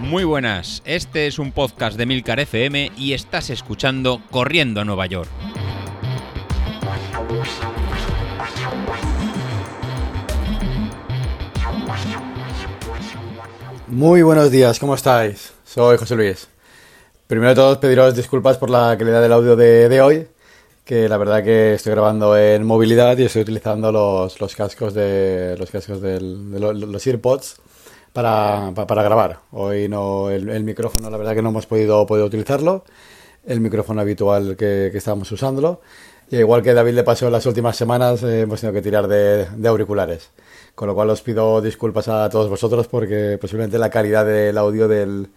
Muy buenas, este es un podcast de Milcar FM y estás escuchando Corriendo a Nueva York. Muy buenos días, ¿cómo estáis? Soy José Luis. Primero de todo, pediros disculpas por la calidad del audio de, hoy, que la verdad que estoy grabando en movilidad y estoy utilizando los, cascos de los cascos de los AirPods para, para, grabar. Hoy no el, micrófono, la verdad que no hemos podido, podido utilizarlo, el micrófono habitual que, que estábamos usándolo. Y igual que David le pasó en las últimas semanas, eh, hemos tenido que tirar de, de, auriculares. Con lo cual os pido disculpas a todos vosotros porque posiblemente la calidad del audio del,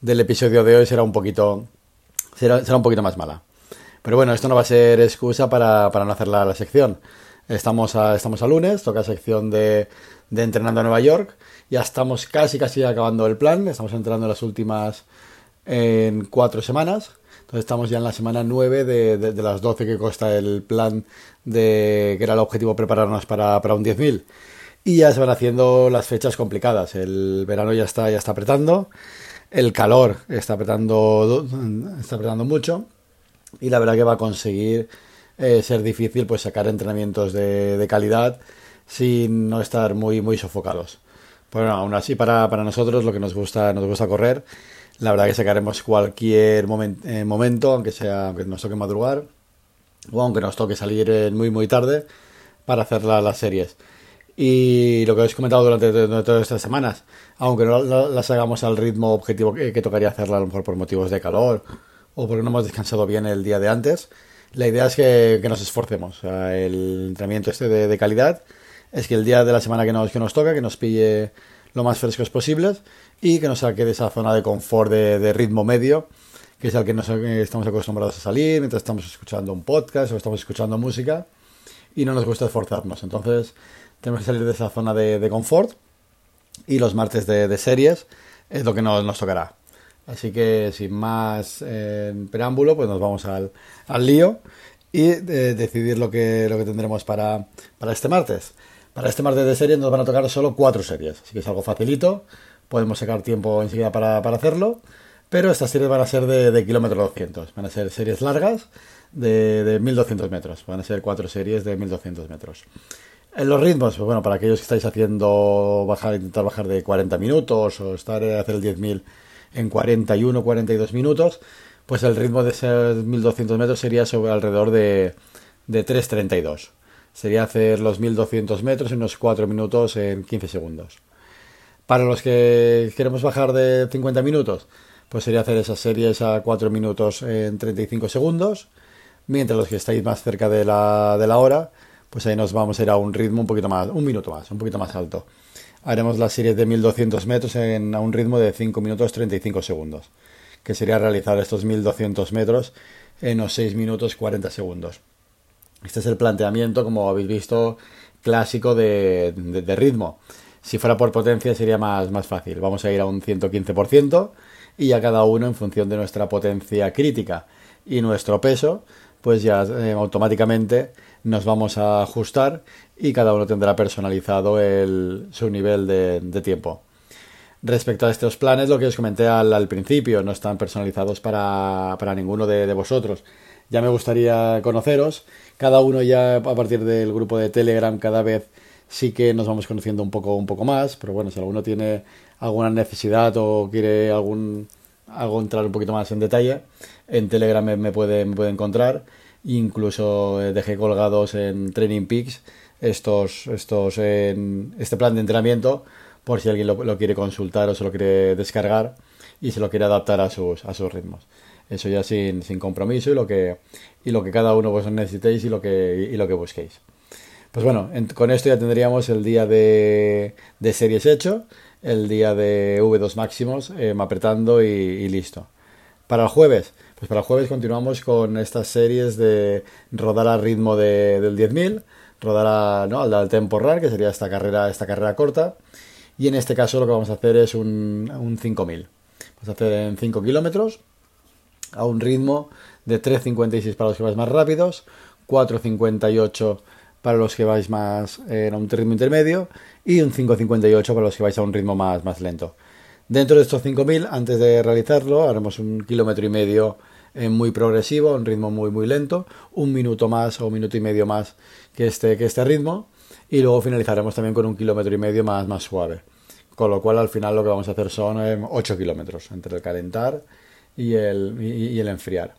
del episodio de hoy será un poquito será, será, un poquito más mala. Pero bueno, esto no va a ser excusa para, para no hacer la, sección. Estamos a, estamos a lunes, toca sección de, de Entrenando a Nueva York. Ya estamos casi, casi acabando el plan. Estamos entrando en las últimas en cuatro semanas. Entonces estamos ya en la semana 9 de, de, las 12 que consta el plan de que era el objetivo prepararnos para, para un 10.000. Y ya se van haciendo las fechas complicadas. El verano ya está, ya está apretando. El calor está apretando, está apretando mucho. Y la verdad que va a conseguir eh, ser difícil pues sacar entrenamientos de, de calidad sin no estar muy, muy sofocados. Bueno, aún así para, para nosotros lo que nos gusta, nos gusta correr, la verdad que sacaremos cualquier eh, momento, aunque sea, aunque nos toque madrugar, o aunque nos toque salir muy muy tarde, para hacer las series. Y lo que habéis comentado durante, todas estas semanas, aunque no las hagamos al ritmo objetivo que, tocaría hacerla a lo mejor por motivos de calor o porque no hemos descansado bien el día de antes, la idea es que, nos esforcemos. el entrenamiento este de calidad es que el día de la semana que nos, que nos toca, que nos pille lo más frescos posibles y que nos saque de esa zona de confort de, ritmo medio, que es al que nos, estamos acostumbrados a salir mientras estamos escuchando un podcast o estamos escuchando música y no nos gusta esforzarnos. Entonces tenemos que salir de esa zona de, confort y los martes de, series es lo que nos, nos tocará. Así que sin más eh, preámbulo, pues nos vamos al, al lío y eh, decidir lo que, lo que tendremos para, para este martes. Para este martes de series nos van a tocar solo cuatro series, así que es algo facilito, podemos sacar tiempo enseguida para, para hacerlo, pero estas series van a ser de, de kilómetro 200, van a ser series largas de, de 1200 metros, van a ser cuatro series de 1200 metros. En los ritmos, pues bueno, para aquellos que estáis haciendo bajar, intentar bajar de 40 minutos o estar a hacer el 10.000 en 41, 42 minutos, pues el ritmo de esos 1200 metros sería sobre alrededor de, de 3.32 sería hacer los 1200 metros en unos 4 minutos en 15 segundos. Para los que queremos bajar de 50 minutos, pues sería hacer esas series a 4 minutos en 35 segundos. Mientras los que estáis más cerca de la, de la hora, pues ahí nos vamos a ir a un ritmo un poquito más, un minuto más, un poquito más alto. Haremos las series de 1200 metros en, a un ritmo de 5 minutos 35 segundos, que sería realizar estos 1200 metros en unos 6 minutos 40 segundos. Este es el planteamiento, como habéis visto, clásico de, ritmo. Si fuera por potencia sería más, más fácil. Vamos a ir a un 115% y a cada uno en función de nuestra potencia crítica y nuestro peso, pues ya eh, automáticamente nos vamos a ajustar y cada uno tendrá personalizado el, su nivel de, tiempo. Respecto a estos planes, lo que os comenté al, principio, no están personalizados para, para ninguno de vosotros. Ya me gustaría conoceros cada uno ya a partir del grupo de Telegram cada vez sí que nos vamos conociendo un poco un poco más, pero bueno, si alguno tiene alguna necesidad o quiere algún algo entrar un poquito más en detalle, en Telegram me, puede, me puede encontrar. Incluso eh, dejé colgados en Training Peaks estos, estos en este plan de entrenamiento por si alguien lo, lo, quiere consultar o se lo quiere descargar y se lo quiere adaptar a sus, a sus ritmos. Eso ya sin, sin compromiso y lo que y lo que cada uno vosotros necesitéis y lo que y lo que busquéis. Pues bueno con esto ya tendríamos el día de, de series hecho el día de V2 máximos eh, apretando y, listo. Para el jueves pues para el jueves continuamos con estas series de rodar al ritmo de, del 10.000 rodar a, ¿no? al, al tempo run que sería esta carrera esta carrera corta. Y en este caso lo que vamos a hacer es un, un 5.000 vamos a hacer en 5 kilómetros a un ritmo de 3.56 para los que vais más rápidos, 4.58 para los que vais más en un ritmo intermedio y un 5.58 para los que vais a un ritmo más, más lento. Dentro de estos 5.000, antes de realizarlo, haremos un kilómetro y medio muy progresivo, un ritmo muy muy lento, un minuto más o un minuto y medio más que este, que este ritmo, y luego finalizaremos también con un kilómetro y medio más, más suave. Con lo cual al final lo que vamos a hacer son 8 em, kilómetros entre el calentar y el, y, el enfriar.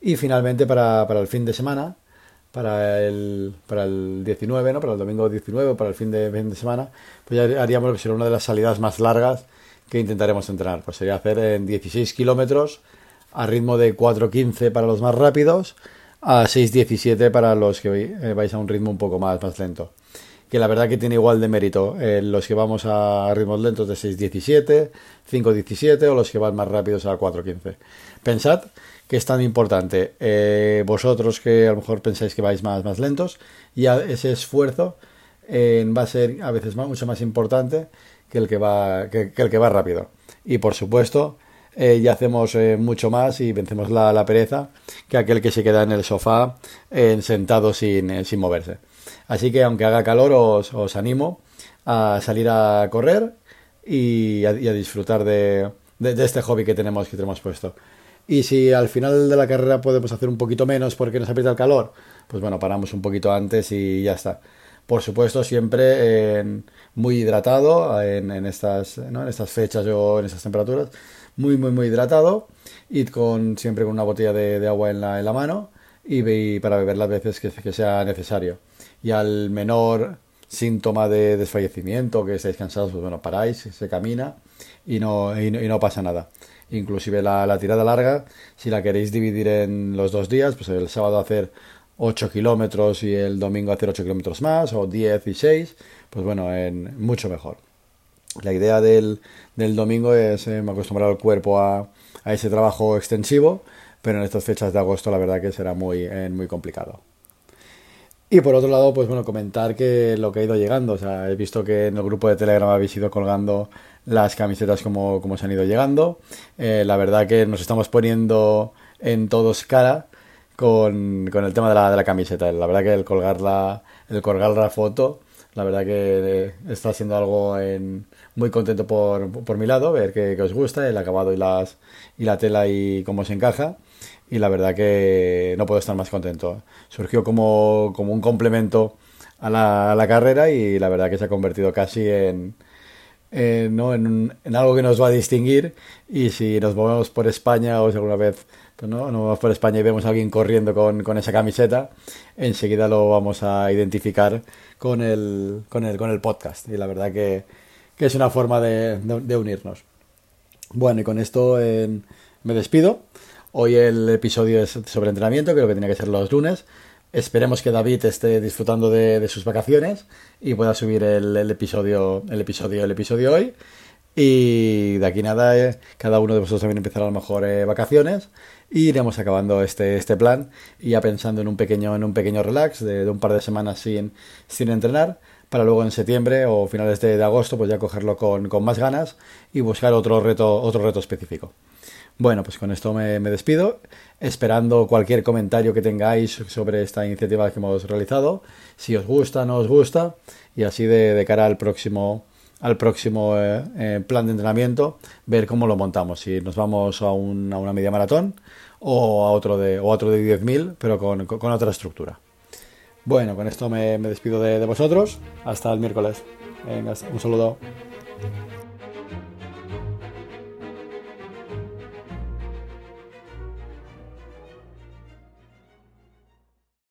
Y finalmente para, para, el fin de semana, para el, para el 19, ¿no? para el domingo 19, para el fin de, fin de semana, pues ya haríamos que será una de las salidas más largas que intentaremos entrenar. Pues sería hacer en 16 kilómetros a ritmo de 4.15 para los más rápidos, a 6.17 para los que vais a un ritmo un poco más, más lento. Que la verdad que tiene igual de mérito eh, los que vamos a ritmos lentos de 6.17, 5.17 o los que van más rápidos a 4.15. Pensad que es tan importante eh, vosotros que a lo mejor pensáis que vais más, más lentos y ese esfuerzo va a ser a veces más, mucho más importante que el que va, que el que va rápido. Y por supuesto, eh, y hacemos eh, mucho más y vencemos la, pereza que aquel que se queda en el sofá eh, sentado sin, sin, moverse. Así que aunque haga calor os, os animo a salir a correr y a, disfrutar de, de, este hobby que tenemos, que tenemos puesto. Y si al final de la carrera podemos hacer un poquito menos porque nos aprieta el calor, pues bueno, paramos un poquito antes y ya está. Por supuesto, siempre muy hidratado en, en, estas, ¿no? en estas fechas o en estas temperaturas muy, muy, muy hidratado y con, siempre con una botella de, agua en la, en la mano y, para beber las veces que, que, sea necesario. Y al menor síntoma de desfallecimiento, que estáis cansados, pues bueno, paráis, se camina y no, y no, pasa nada. Inclusive la, la, tirada larga, si la queréis dividir en los dos días, pues el sábado hacer 8 kilómetros y el domingo hacer 8 kilómetros más, o 10 y 6, pues bueno, en, mucho mejor. La idea del, del domingo es eh, acostumbrar al cuerpo a, a, ese trabajo extensivo, pero en estas fechas de agosto la verdad que será muy, eh, muy complicado. Y por otro lado, pues bueno, comentar que lo que ha ido llegando, o sea, he visto que en el grupo de Telegram habéis ido colgando las camisetas como, como se han ido llegando. Eh, la verdad que nos estamos poniendo en todos cara con, con el tema de la, de la, camiseta. La verdad que el colgar la, el colgar la foto, la verdad que está siendo algo en, muy contento por, por mi lado, ver que, os gusta el acabado y, las, y la tela y cómo se encaja. Y la verdad que no puedo estar más contento. Surgió como, como un complemento a la, a la, carrera y la verdad que se ha convertido casi en, ¿no? en, en, algo que nos va a distinguir. Y si nos movemos por España o si alguna vez pues no, nos movemos por España y vemos a alguien corriendo con, con esa camiseta, enseguida lo vamos a identificar con el, con el, con el podcast. Y la verdad que que es una forma de, unirnos. Bueno, y con esto eh, me despido. Hoy el episodio es sobre entrenamiento, creo que tiene que ser los lunes. Esperemos que David esté disfrutando de, sus vacaciones y pueda subir el, episodio, el episodio, el episodio hoy. Y de aquí nada, eh, cada uno de vosotros también empezará a lo mejor eh, vacaciones y iremos acabando este, este plan y ya pensando en un pequeño, en un pequeño relax de, de un par de semanas sin, sin entrenar para luego en septiembre o finales de, agosto pues ya cogerlo con, más ganas y buscar otro reto, otro reto específico. Bueno, pues con esto me, despido, esperando cualquier comentario que tengáis sobre esta iniciativa que hemos realizado, si os gusta, no os gusta, y así de, cara al próximo, al próximo eh, eh, plan de entrenamiento, ver cómo lo montamos, si nos vamos a, una media maratón o a otro de, otro de 10.000, pero con, con otra estructura. Bueno, con esto me, despido de, de vosotros. Hasta el miércoles. Venga, un saludo.